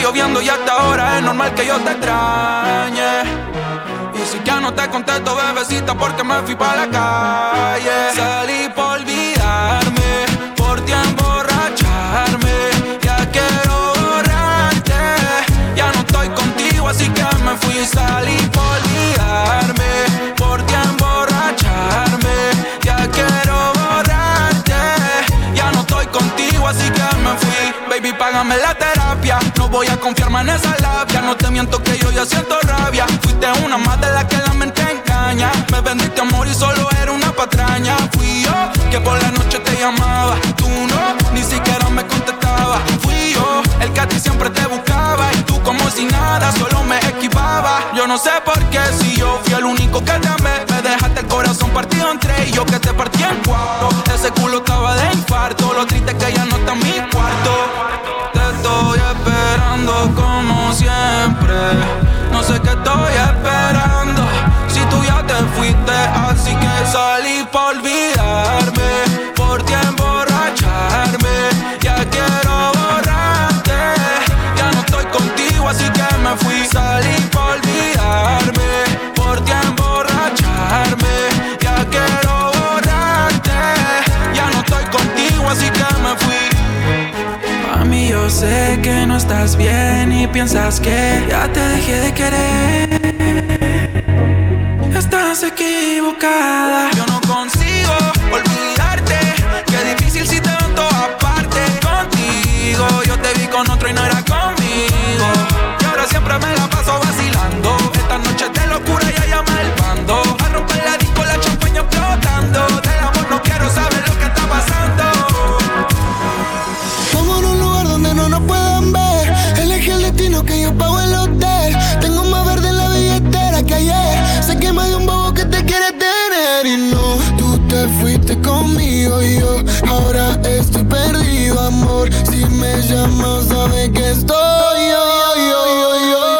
Lloviendo y hasta ahora es normal que yo te extrañe. Y si ya no te contesto, bebecita, porque me fui para la calle. Salí por olvidarme, por ti emborracharme. Ya quiero borrarte. Ya no estoy contigo, así que me fui. Salí Baby, págame la terapia. No voy a confiarme en esa labia. No te miento que yo ya siento rabia. Fuiste una más de la que la mente engaña. Me vendiste amor y solo era una patraña. Fui yo que por la noche te llamaba. Tú no, ni siquiera me contestaba. Fui yo el que a ti siempre te buscaba. Y tú como si nada, solo me esquivaba. Yo no sé por qué, si yo fui el único que te amé. Me dejaste el corazón partido entre y yo que te partí en cuatro. Ese culo estaba de infarto. Lo triste es que ya no está en mi cuarto. Te estoy esperando como siempre. No sé qué estoy esperando. Si tú ya te fuiste, así que salí por olvidarme. Por ti yo sé que no estás bien y piensas que ya te dejé de querer. Estás equivocada. Yo no me llamas, sabes que estoy.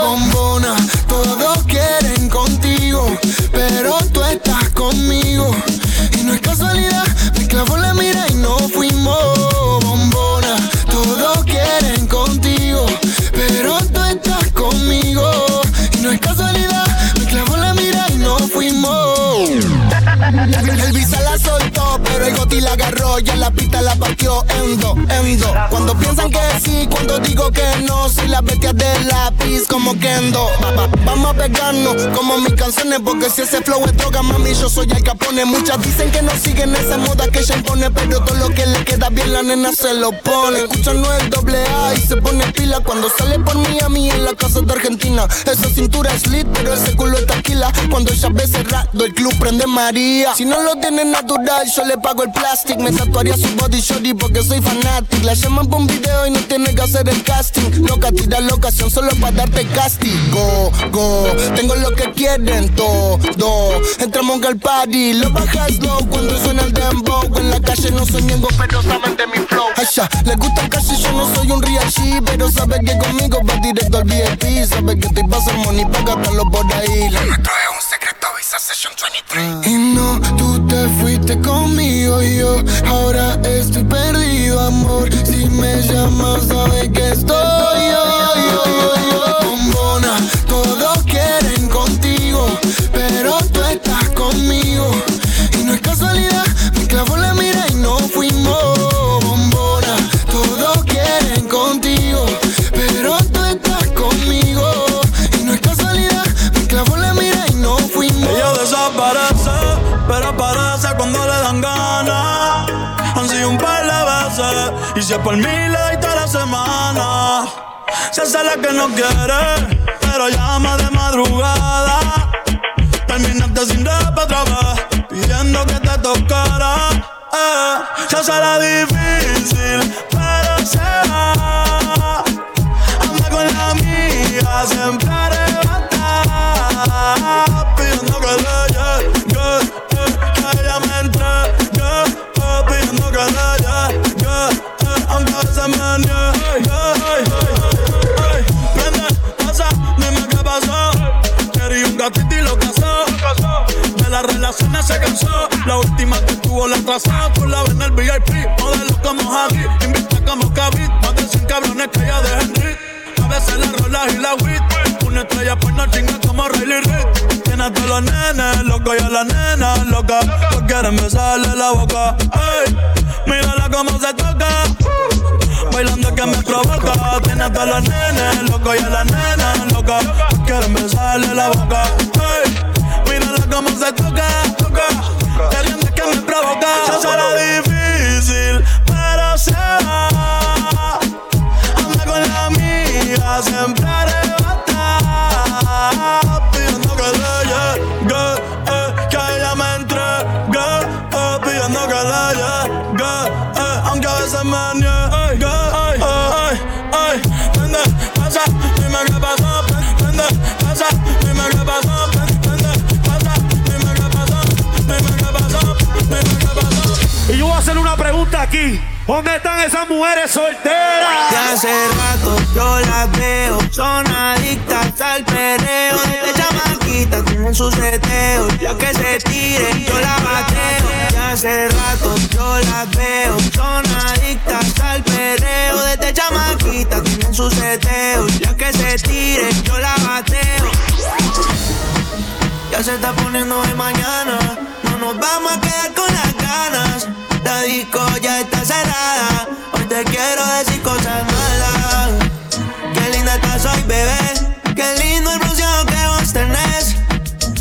Bombona, todos quieren contigo, pero tú estás conmigo. Y no es casualidad, me clavó la mira y no fuimos bombona. Todos quieren contigo, pero tú estás conmigo. Y no es casualidad, me clavó la mira y no fuimos. El visa la soltó, pero el goti la agarró. La pista la piensan que sí, cuando digo que no. Soy la bestia del lápiz como Kendo. Va- va- Vamos a pegarnos como mis canciones. Porque si ese flow es droga, mami, yo soy el capone. Muchas dicen que no siguen esa moda que ella impone. Pero todo lo que le queda bien, la nena se lo pone. Escucha no el doble A y se pone pila. Cuando sale por mí a mí en la casa de Argentina. Esa cintura es lit, pero ese culo es taquila. Cuando ella ve cerrado, el club prende María. Si no lo tiene natural, yo le pago el plastic. Me tatuaría su body shorty porque soy fanatic. La llaman un video y no tiene que hacer el casting. Loca, tira la ocasión solo para darte castigo. Go, tengo lo que quieren todo. Entramos al party, lo bajas low cuando suena el dembow. En la calle no soy miembro, pero saben de mi flow. Ay, ya, le gusta el y yo no soy un G, pero sabe que conmigo va directo al VIP. Sabe que estoy pasando money para gastarlo por ahí. Lo nuestro es un secreto, Visa Session 23. Y no, tú te fuiste conmigo y yo ahora estoy perdido, amor. Si me llamas, sabes que estoy yo, yo, yo, yo. Bombona, todos quieren contigo, pero tú estás conmigo. Y no es casualidad, me clavó la mira y no fuimos. Bombona, todos quieren contigo, pero tú estás conmigo. Y no es casualidad, me clavó la mira y no fuimos. Ella desaparece, pero aparece cuando le dan ganas. Han sido un par de veces, y si es por mí Se hace la que no quiere, pero llama de madrugada. Terminaste sin rap otra vez, pidiendo que te tocara. Eh, se hace la difícil, pero se va. Anda con la amiga, siempre se cansó La última que tuvo la trazó Tú la ves en el VIP Modelo como Javi Invita como Kavit Más de 100 cabrones que ella de Henry a veces la rola y la wit. Una estrella por no chingar como Riley Reid. Tiene a todos los nenes loco y a la nena loca. No quieren besarle la boca. Ey, mírala cómo se toca. Bailando que me provoca. Tiene a todos los nenes loco y a la nena loca. No quieren besarle la boca. Ey, mírala cómo se toca. Que me provoca. Difícil, aquí. ¿Dónde están esas mujeres solteras? De hace rato yo las veo, son adictas al perreo. De chamaquita tienen sus seteos, ya que se tiren yo la bateo. De hace rato yo las veo, son adictas al perreo. Desde chamaquita tienen sus seteos, ya que se tiren yo la bateo. Ya se está poniendo de mañana, no nos vamos a quedar con las ganas. La disco ya está cerrada. Hoy te quiero decir cosas malas. Qué linda estás hoy, bebé. Qué lindo el bronceado que vos tenés.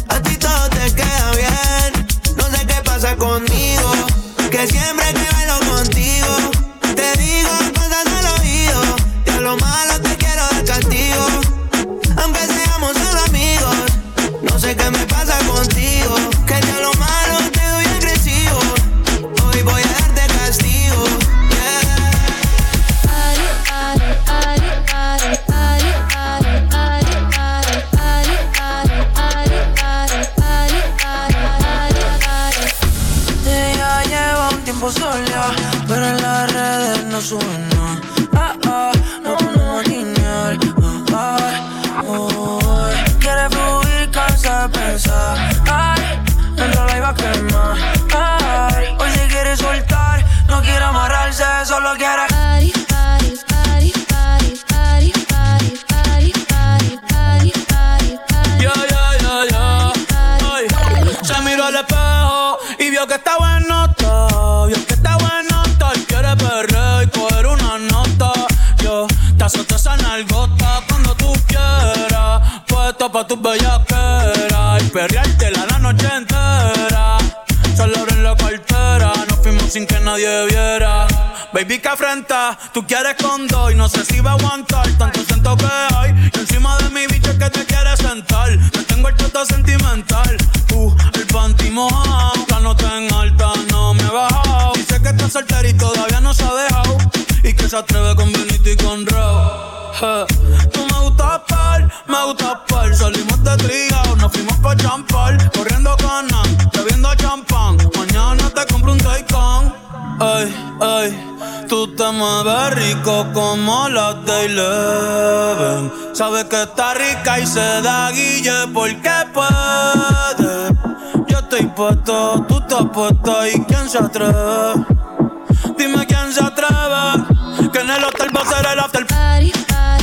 A ti todo te queda bien. No sé qué pasa conmigo. Que siempre 说了 Bellaqueras. Y perreártela la noche entera. Solo abren la cartera. Nos fuimos sin que nadie viera. Baby, que afrenta, tú quieres con dos y no sé si va a aguantar tanto siento que hay. Y encima de mi bicho que te quieres sentar. Me tengo el trato sentimental. Uh, el panty mojado, la nota en alta no me he bajado. Dice que está soltera y todavía no se ha dejado. Y que se atreve con Benito y con. Eh, pa' champar. Corriendo canas, bebiendo champán. Mañana te compro un Taycan. Ay, ay, tú te mueves rico como las de Eleven. Sabes que está rica y se da guille porque puede. Yo estoy puesto, tú estás puesto y quién se atreve. Dime quién se atreve. Que en el hotel va a ser el after. En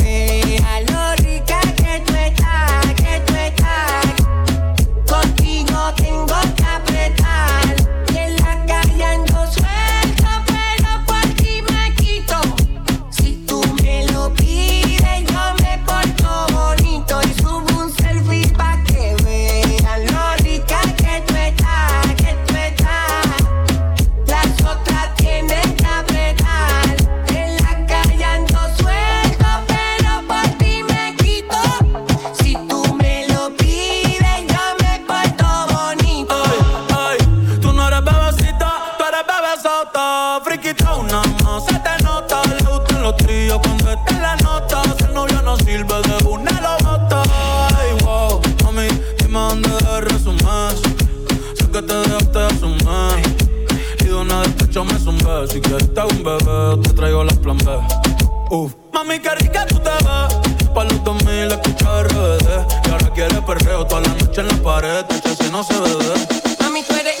plan B. Uf. Mami, qué rica tú te ves. Pa' los 2000 escucha RBD. Y ahora quiere perreo toda la noche en la pared. Te si no se ve. Mami, tú eres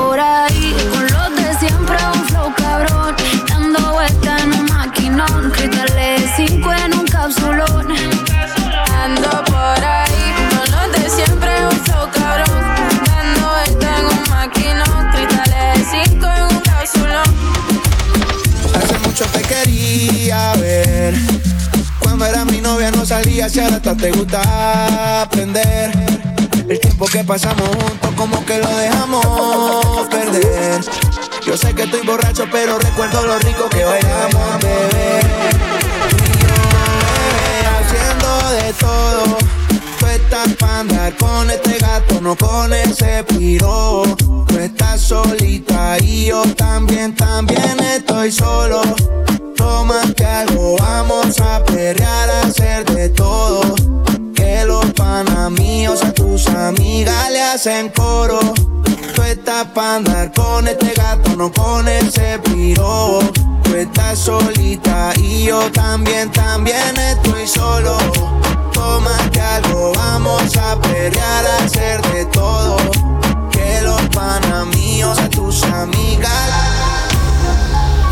ahora te gusta aprender. El tiempo que pasamos juntos como que lo dejamos perder. Yo sé que estoy borracho, pero recuerdo lo rico que bailamos. Y yo, haciendo de todo. Tú estás para andar con este gato, no con ese piro. Tú estás solita y yo también, también estoy solo. Tómate algo, vamos a perrear, a hacer de todo los panas míos a tus amigas le hacen coro. Tú estás pa' andar con este gato, no con ese piro. Tú estás solita y yo también, también estoy solo. Tómate algo, vamos a pelear, a hacer de todo. Que los panas míos a tus amigas.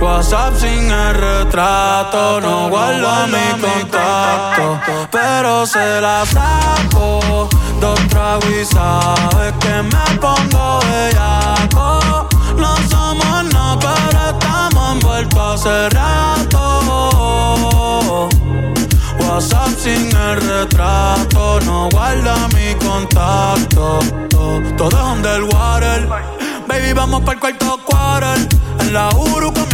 WhatsApp sin el retrato, no guarda mi contacto, pero se la saco. Dos tragos y sabes que me pongo bellaco. No somos nada, pero estamos envueltos hace rato. WhatsApp sin el retrato, no guarda mi contacto. Todo es underwater. Baby, vamos para el cuarto quarter la Uru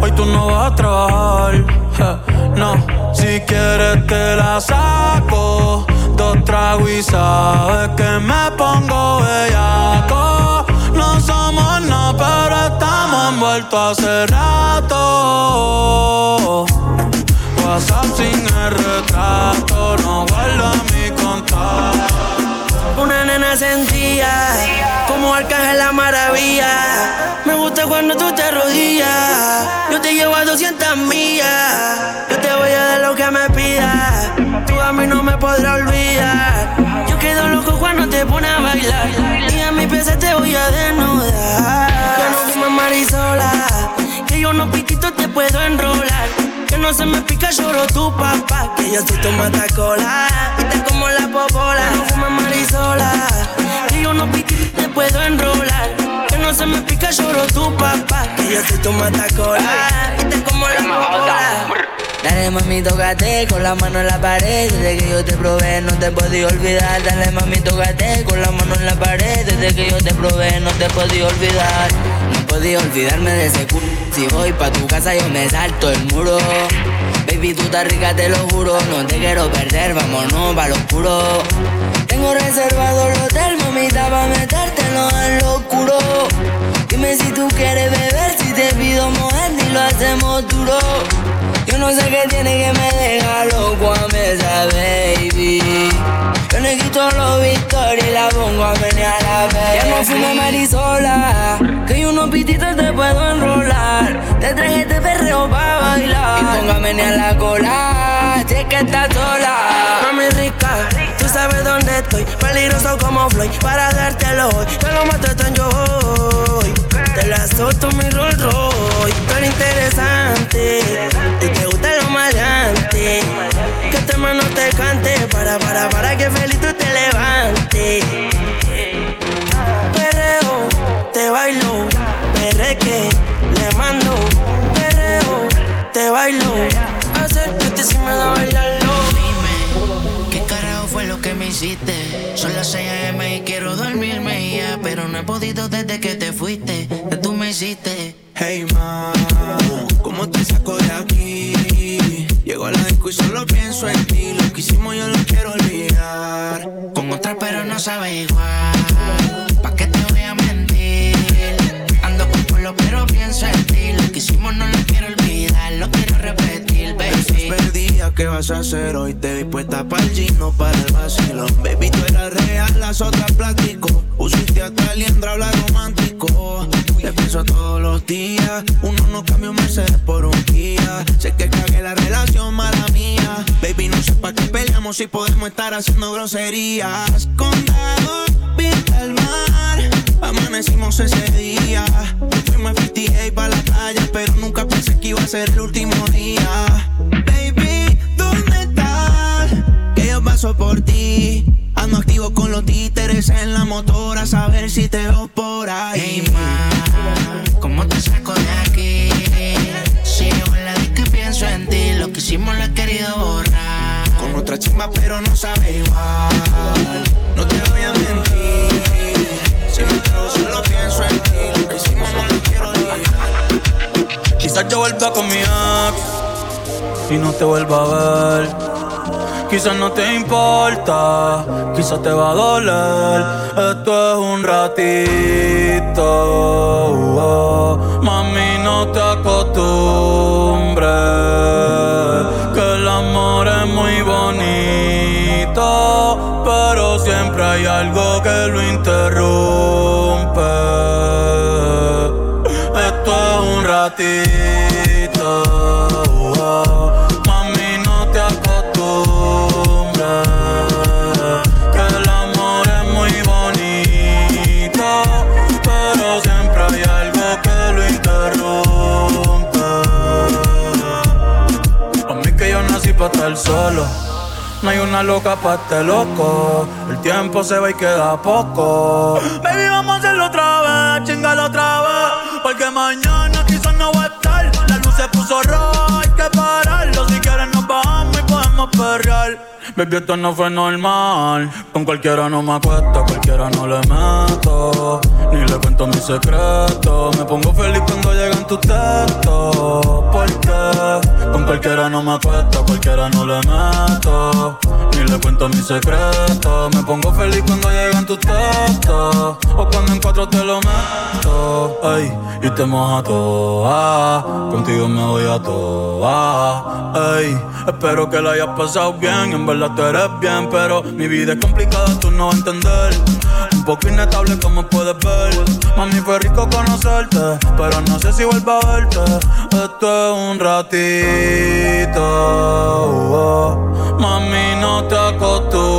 hoy tú no vas a trabajar. no, si quieres te la saco. Dos tragos y sabes que me pongo bellaco. No somos nada, pero estamos envueltos hace rato. WhatsApp sin el retrato, no guarda mi contacto. Una nena sentía como arcángel la maravilla. Me gusta cuando tú te rodillas. Yo te llevo a 200 millas. Yo te voy a dar lo que me pidas. Tú a mí no me podrás olvidar. Yo quedo loco cuando te pones a bailar. Y a mi pieza te voy a desnudar. Yo no fumo marisola. Que yo no piquito te puedo enrolar. Que no se me pica, lloro tu papá. Que yo soy tu matacola. Viste como la popola. No fumas marisola. Que yo no te puedo enrolar no se me pica, lloro tu papá. Que yo soy tu matacola. Viste como la mola. Dale mami, tócate con la mano en la pared. Desde que yo te probé, no te podía olvidar. Dale mami, tócate con la mano en la pared. Desde que yo te probé, no te podía olvidar. No podía olvidarme de ese culo. Si voy pa' tu casa, yo me salto el muro. Baby, tú estás rica, te lo juro. No te quiero perder, vámonos pa' lo oscuro. Tengo reservado el hotel, mamita, pa' metértelo en lo oscuro. Dime si tú quieres beber, si te pido mover, y lo hacemos duro. Yo no sé qué tiene que me deja loco a mesa, baby. Yo le quito los victorias y la pongo a menear a la Ya no fumo marisola, que yo unos pititos te puedo enrolar. Te traje este perreo pa' bailar. Y póngame a la cola, si es que estás sola. Mami rica, tú sabes dónde estoy. Peligroso como Floyd, para dártelo hoy. Te lo mato en yo hoy. Te la solto mi Rolls Royce. Pero interesante, Mano te cante, para, para, para que feliz tú te levantes. Perreo, te bailo, perreque, le mando. Perreo, te bailo, acércate si me da bailarlo. Dime, ¿qué carajo fue lo que me hiciste? Son las 6 a.m. y quiero dormirme ya, pero no he podido desde que te fuiste. Que tú me hiciste. Hey ma, sabe igual. ¿Pa' qué te voy a mentir? Ando con pueblo pero pienso en ti. Lo que hicimos no lo quiero olvidar, lo quiero repetir, baby. Perdida, ¿qué vas a hacer hoy? Te vi puesta para el gino, para el vacilón. Baby, tú eras real, las otras plástico. Pusiste a tal liendra hablar romántico. Te pienso todos los días. Uno no cambia Mercedes por un Kia. Sé que cagué la relación, mala mía. Baby, no sé para qué peleamos si podemos estar haciendo groserías. Condado, pinta el mar. Amanecimos ese día. Fuimos a 58 para la playa, pero nunca pensé que iba a ser el último día. Baby, ¿dónde estás? Que yo paso por ti. Ando activo con los títeres en la motora, a saber si te veo por ahí. Hey ma, ¿cómo te saco de aquí? Sigo en la disco y pienso en ti. Lo que hicimos lo he querido borrar. Con otra chimba, pero no sabe igual. No te voy a mentir. Si me atrevo, solo pienso en ti. Lo que hicimos no lo quiero olvidar. Quizás yo vuelva con mi ex y no te vuelva a ver. Quizás no te importa, quizás te va a doler. Esto es un ratito. oh. Mami, no te acostumbres. Que el amor es muy bonito. Pero siempre hay algo que lo interrumpe. Esto es un ratito. No hay una loca pa' este loco. El tiempo se va y queda poco. Baby, vamos a hacerlo otra vez, chingalo otra vez. Porque mañana quizás no voy a estar. La luz se puso roja, hay que pararlo. Si quieres nos bajamos y podemos perrear. Baby, esto no fue normal. Con cualquiera no me acuesto, cualquiera no le meto. Ni le cuento mis secretos. Me pongo feliz cuando llegan tus textos. Porque con cualquiera no me acuesto, cualquiera no le meto. Ni le cuento mis secretos. Me pongo feliz cuando llegan tus textos. O cuando en cuatro te lo meto. Ay, y te moja toda. Contigo me voy a toa. Ay, espero que la hayas pasado bien. En verdad tú eres bien, pero mi vida es complicada, tú no vas a entender. Un poco inestable, como puedes ver. Mami, fue rico conocerte, pero no sé si vuelvo a verte. Esto es un ratito. oh. Mami, no te acostumbres.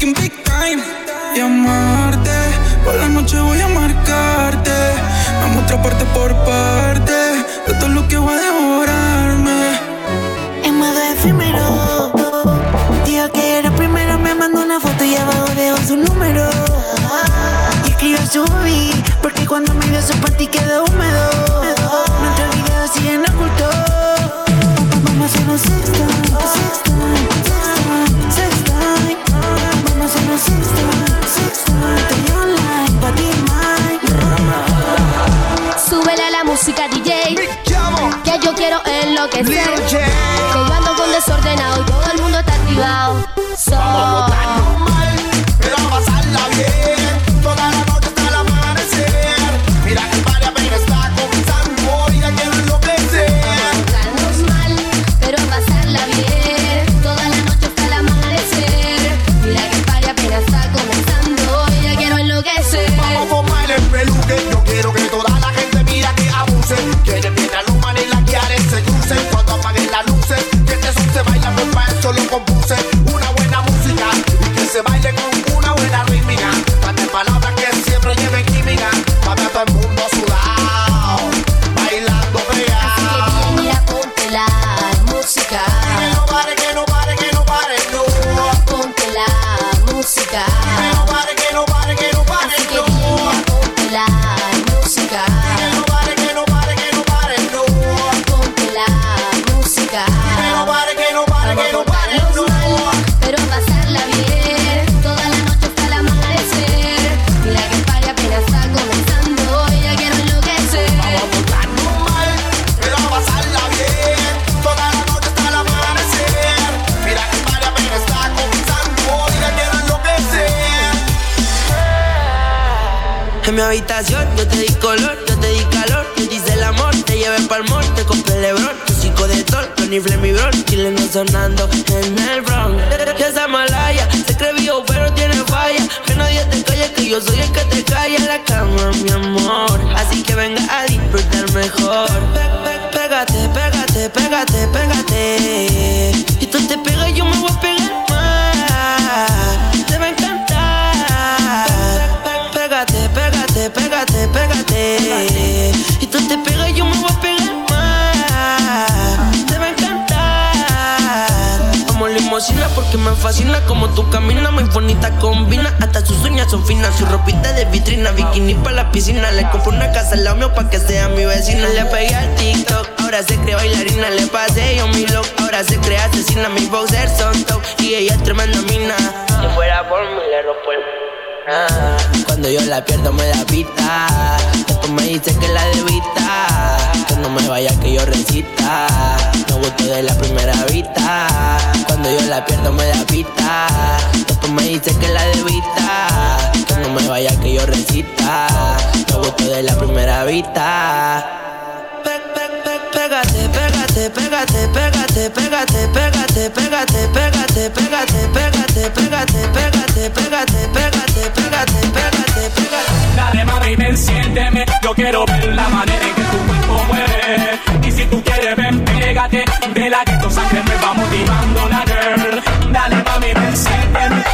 Fucking big time Y amarte Por la noche voy a marcarte Vamos otra parte por parte De todo lo que voy a devorarme En modo efímero. Dijo que era primero, me mandó una foto y abajo dejo su número. Y escribió su hobby, porque cuando me vio su panty quedó húmedo. Nuestros videos siguen ocultos. Vamos a hacer un sex música DJ Que yo quiero enloquecer. Que yo mi habitación yo te di color, yo te di calor, te hice el amor, te llevé pa'l mall, te compré el Lebron, tu chico de tol, Tony Flemmy Bron, chileno sonando en el Bronx. Y esa malaya, se cree viejo pero tiene falla, que nadie te calle, que yo soy el que te calla en la cama, mi amor. Así que venga a disfrutar mejor. Pégate, pégate, pégate, pégate. Y tú te pegas yo me voy a pegar te pegas yo me voy a pegar más. Te va a encantar. Como limosina porque me fascina como tú caminas, muy bonita combina. Hasta sus uñas son finas, su ropita de vitrina, bikini para la piscina. Le compré una casa al lado mío pa' que sea mi vecina. Le pegué al TikTok, ahora se cree bailarina. Le pasé yo mi look, ahora se cree asesina. Mi boxer son top y ella es tremenda mina. Si fuera por mí, le rompo el Ah, Cuando yo la pierdo me da pita Después me dice que la debita Que no me vaya que yo recita Me gustó de la primera vista Cuando yo la pierdo me da pita Después me dice que la debita Que no me vaya que yo recita Me gustó de la primera vista Pégate, pégate, pégate, pégate, pégate, pégate, pégate, pégate, pégate, pégate, pégate, pégate, pégate, pégate, Siénteme. Yo quiero ver la manera en que tu cuerpo mueve. Y si tú quieres, ven, pégate. De la que tu sangre me va motivando la girl. Dale mami, ven, siénteme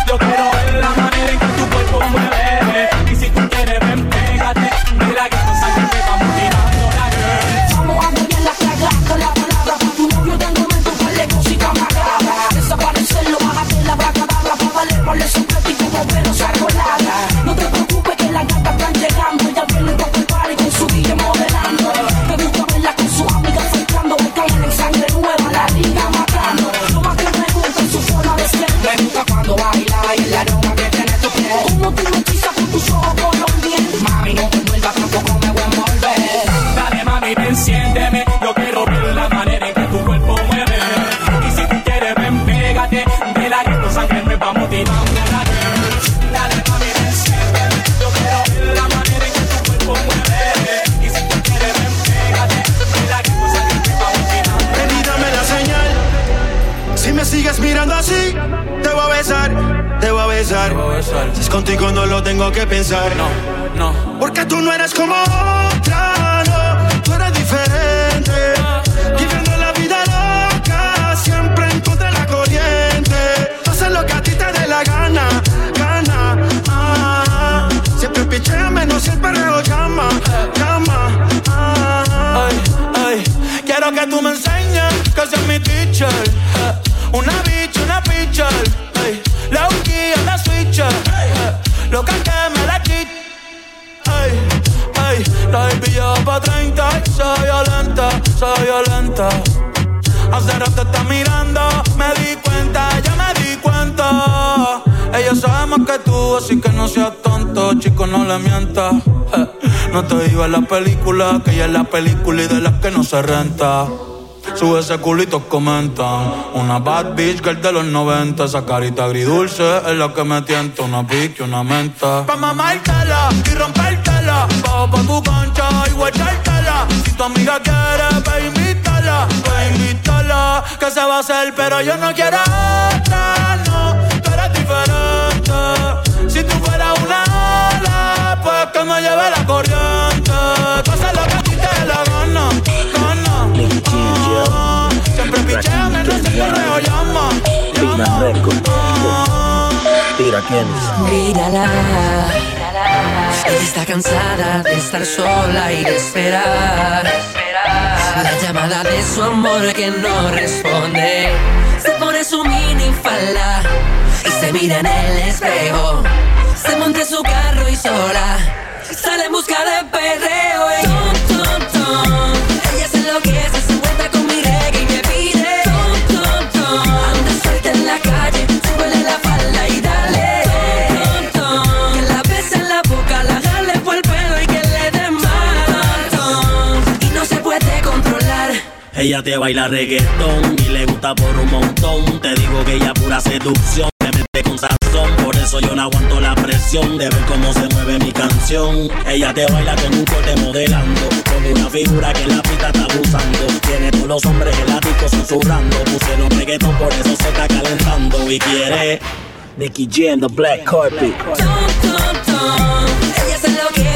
que no se renta. Sube ese culito, comentan. Una bad bitch girl de los 90. Esa carita agridulce es la que me tienta. Una pique, una menta. Pa' mamártela y rompértela. Bajo pa' tu cancha y guachártela. Si tu amiga quiere, ve invítala. Ve invítala. Que se va a hacer, pero yo no quiero otra, no. Tú eres diferente. Si tú fueras una ala, pues que me lleve la corriente. Tú haces lo que Llama. Tira quién. Mírala. Está cansada de estar sola y de esperar. La llamada de su amor que no responde. Se pone su mini falda y se mira en el espejo. Se monta en su carro y sola sale en busca de perreo. Y. Ella se enloquece, se encuentra con Ella te baila reggaetón y le gusta por un montón. Te digo que ella pura seducción. Me mete con sazón, por eso yo no aguanto la presión de ver cómo se mueve mi canción. Ella te baila con un corte modelando, con una figura que la pista está abusando. Tiene todos los hombres eláticos susurrando. Pusieron reggaetón, por eso se está calentando y quiere. Nicky Jam, the black carpet. Ella se enloquece, se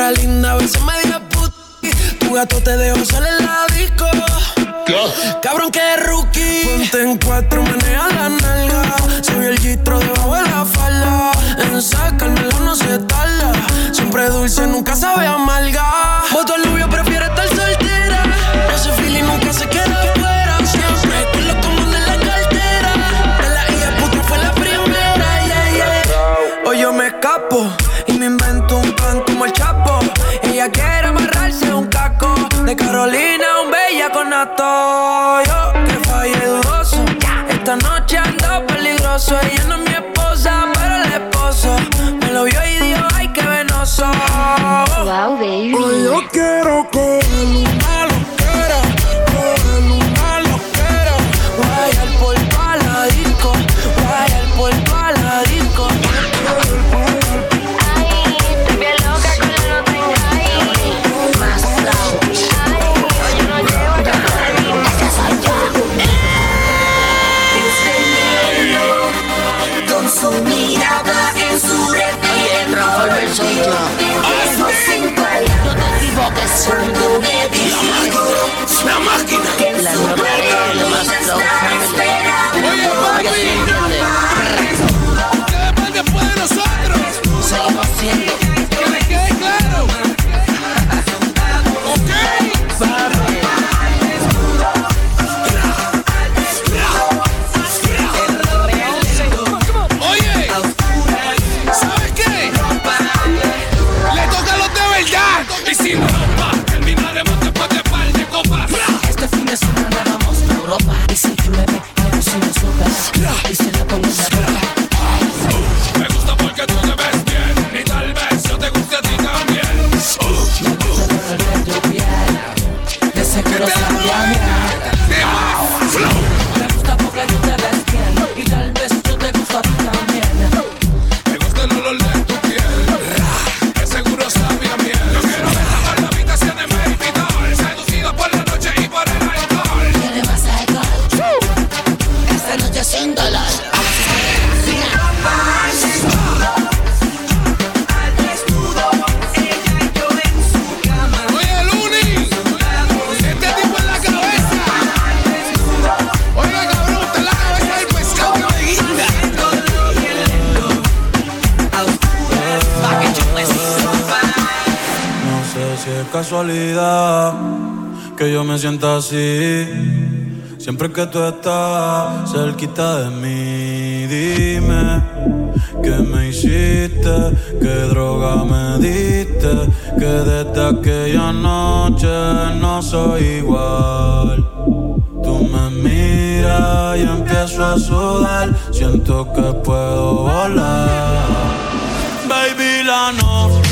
cara linda, a veces media puti. Tu gato te dejó salir en la disco. Cabrón que rookie. Ponte en cuatro, menea la nalga. Se vio el gistro debajo de la falda. En sacármela no se tarda. Siempre dulce, nunca sabe amarga. Peligroso. Siempre que tú estás cerquita de mí, dime que me hiciste, qué droga me diste, que desde aquella noche no soy igual. Tú me miras y empiezo a sudar, siento que puedo volar. Baby, la noche.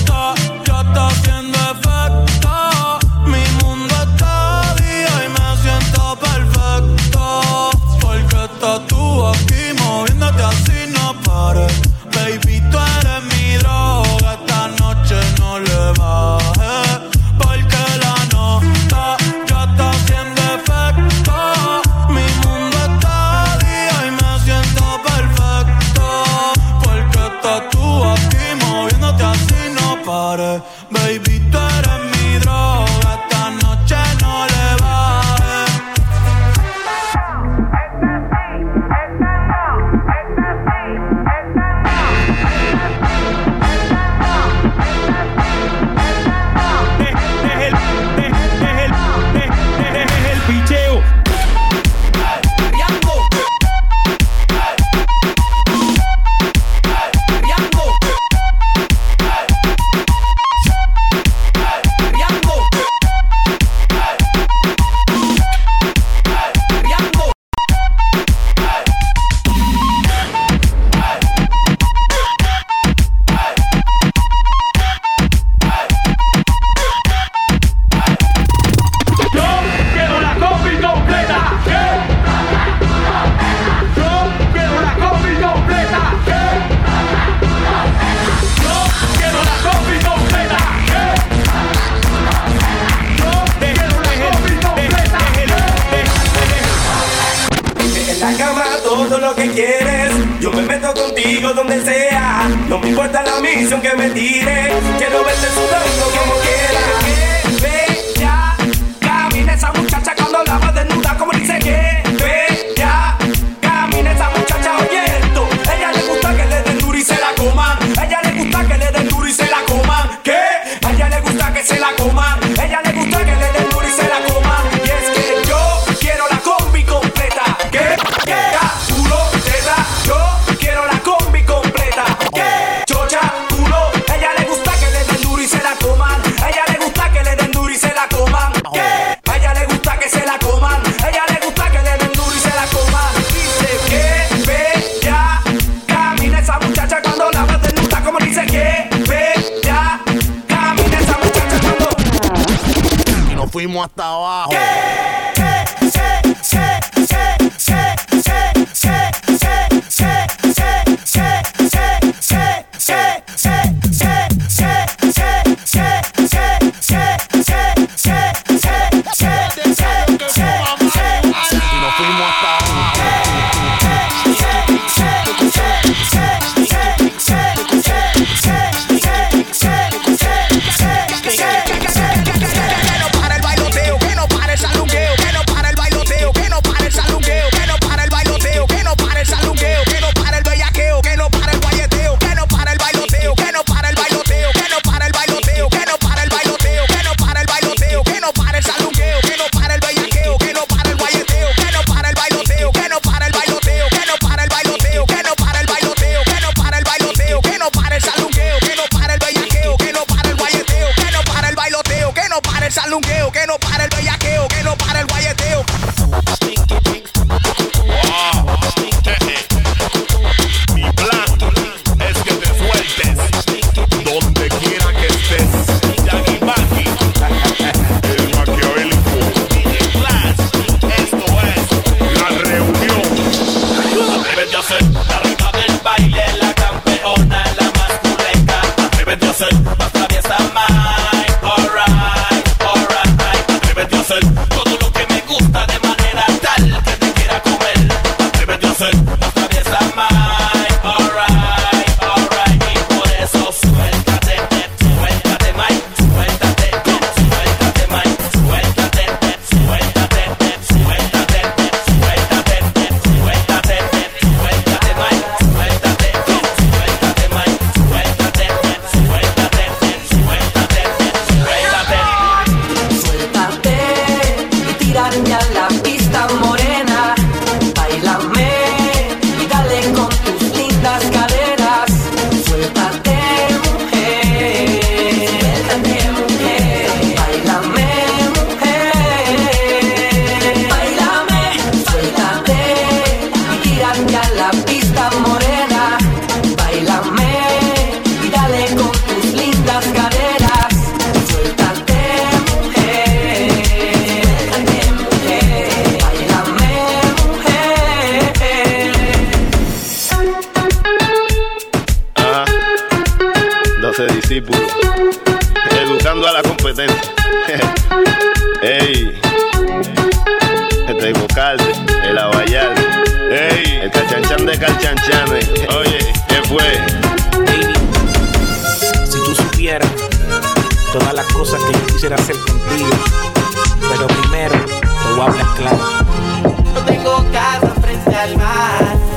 cama todo lo que quieres. Yo me meto contigo donde sea. No me importa la misión que me tires. Quiero verte sudando como que uma tal el abayarse. Ey, el cachanchan de. Eh. Oye, ¿qué fue? Baby, si tú supieras todas las cosas que yo quisiera hacer contigo, pero primero te voy a hablar claro. No tengo casa frente al mar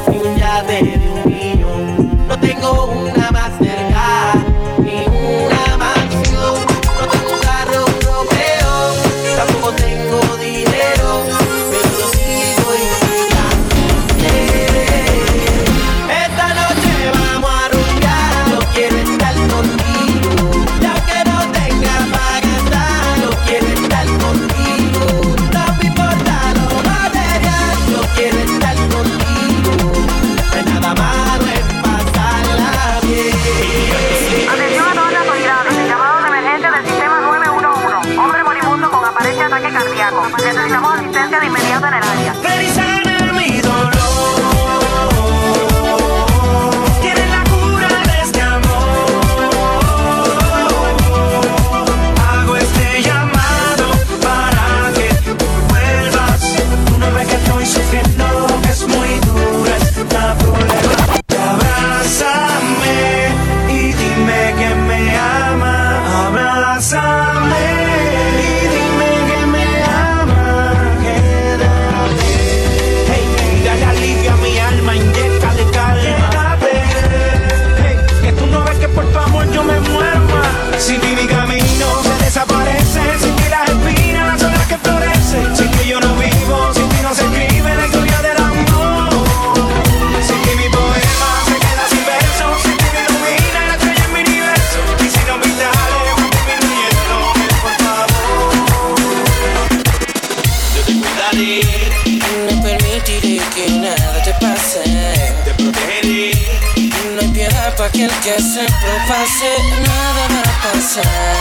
que siempre pase nada va a pasar.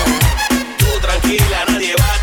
Tú tranquila, nadie va a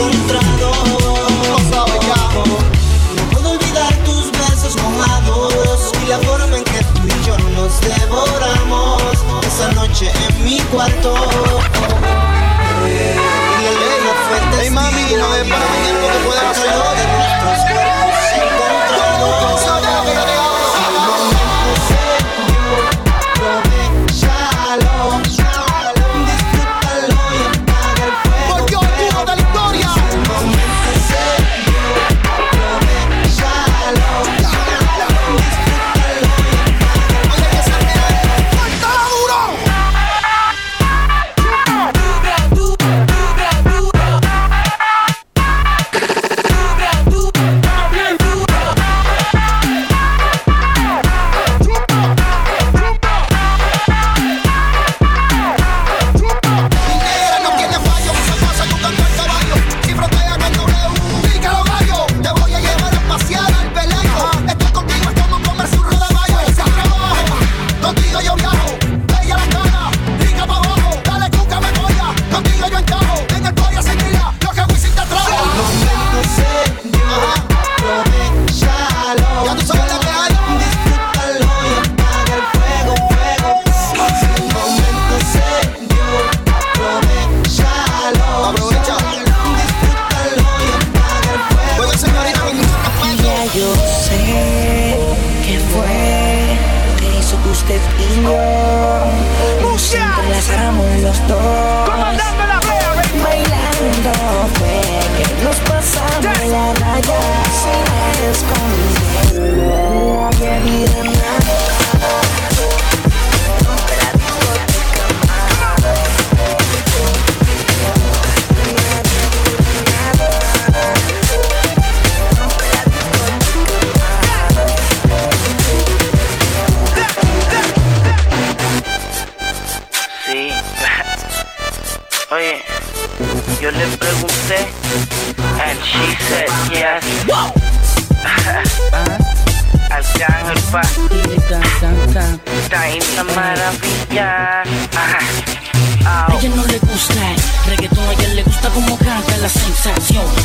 encontrado. No puedo olvidar tus besos mojados y la forma en que tú y yo nos devoramos esa noche en mi cuarto. Hey, mami, no es para mañana, no te puedes.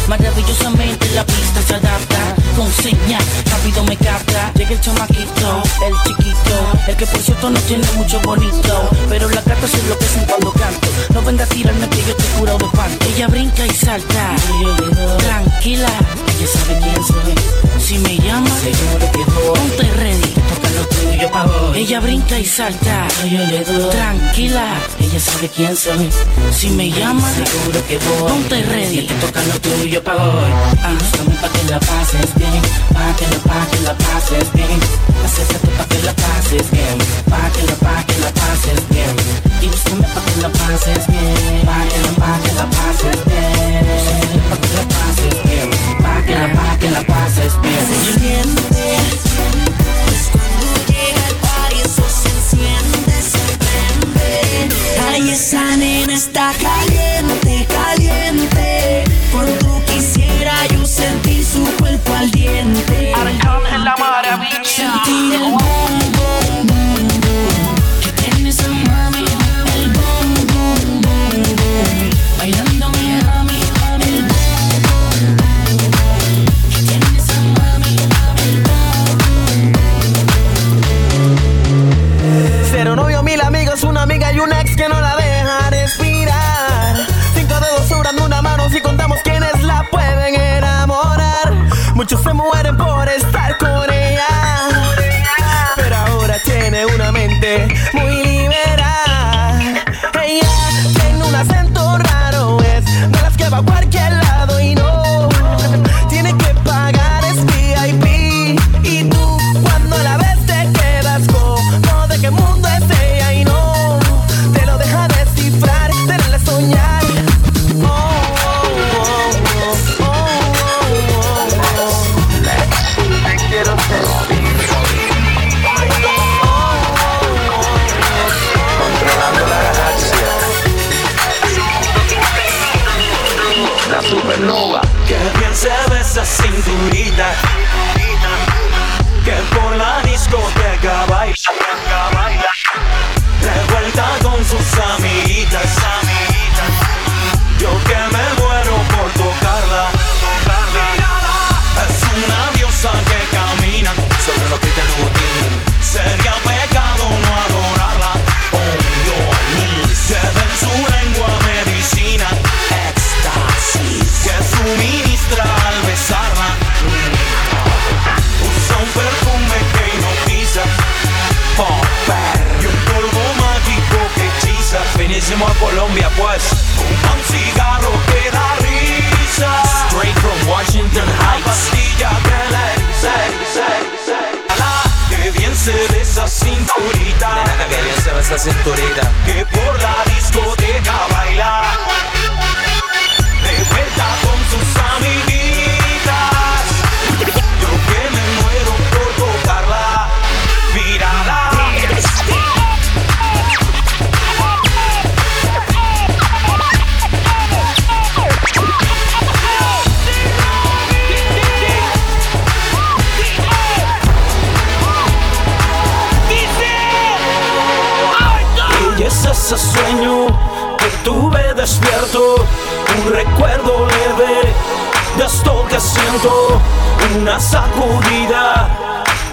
Maravillosamente la pista se adapta con señas, rápido me capta. Llega el chamaquito, el chiquito, el que por cierto no tiene mucho bonito. Pero la gata se enloquecen cuando canto. No venga a tirarme que yo te curo de pan. Ella brinca y salta, tranquila Ella brinca y salta, yo le doy. Tranquila, ella sabe quién soy. Si me llama, seguro que voy. Ponte ready, si te toca lo tuyo pa' hoy. Ah. Ajustame pa' que la pases bien, pa' que la, pa' que la pases bien. Acércate pa' que la pases bien, pa' que la, pa' que la pases bien. Y búscame pa' que la pases bien, pa' que la, pa' que la pases bien. Búscame pa' que la pases bien, pa' que la, pa' que la pases. Bien. despierto, un recuerdo leve de esto que siento, una sacudida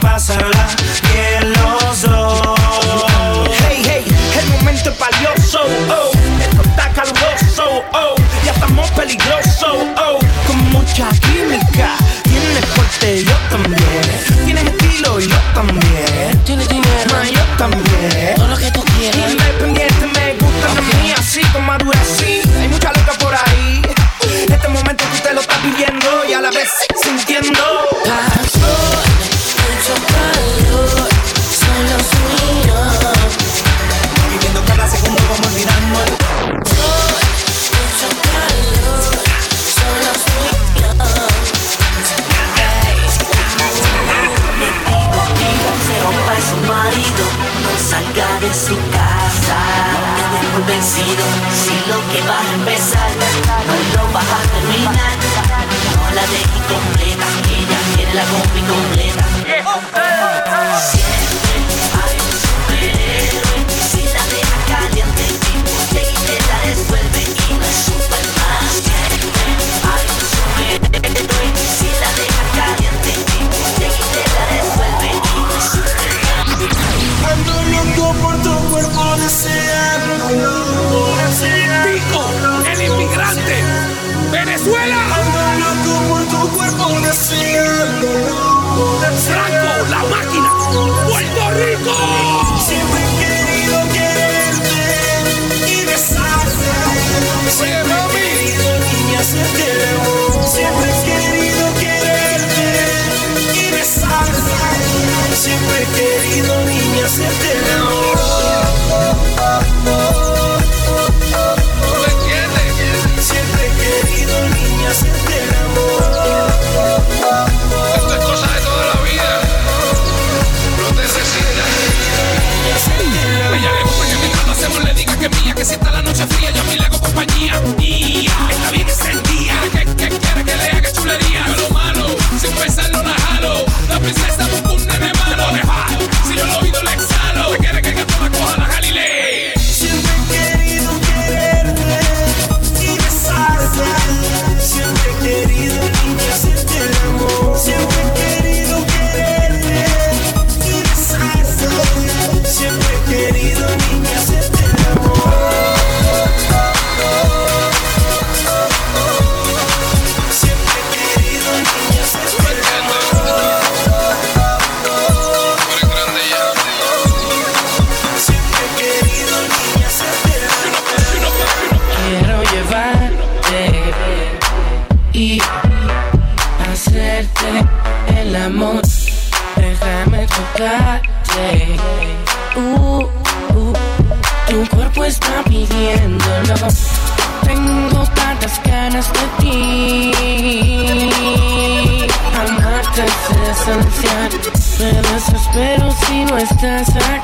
pasarla bien los. Hey, hey, el momento es valioso, oh. Esto está caluroso, oh. Ya estamos peligrosos, oh. Con mucha química. salga de su casa. No si lo que va a empezar no lo vas a terminar. No la dejes completa, ella quiere la combi completa. Yeah. Franco, la máquina, Puerto Rico. Siempre he querido quererte y besarte. Siempre he querido y me. Siempre he querido quererte y besarte. Siempre he querido y me. noche fría yo me la hago compañía. Mía. Está bien, distance. I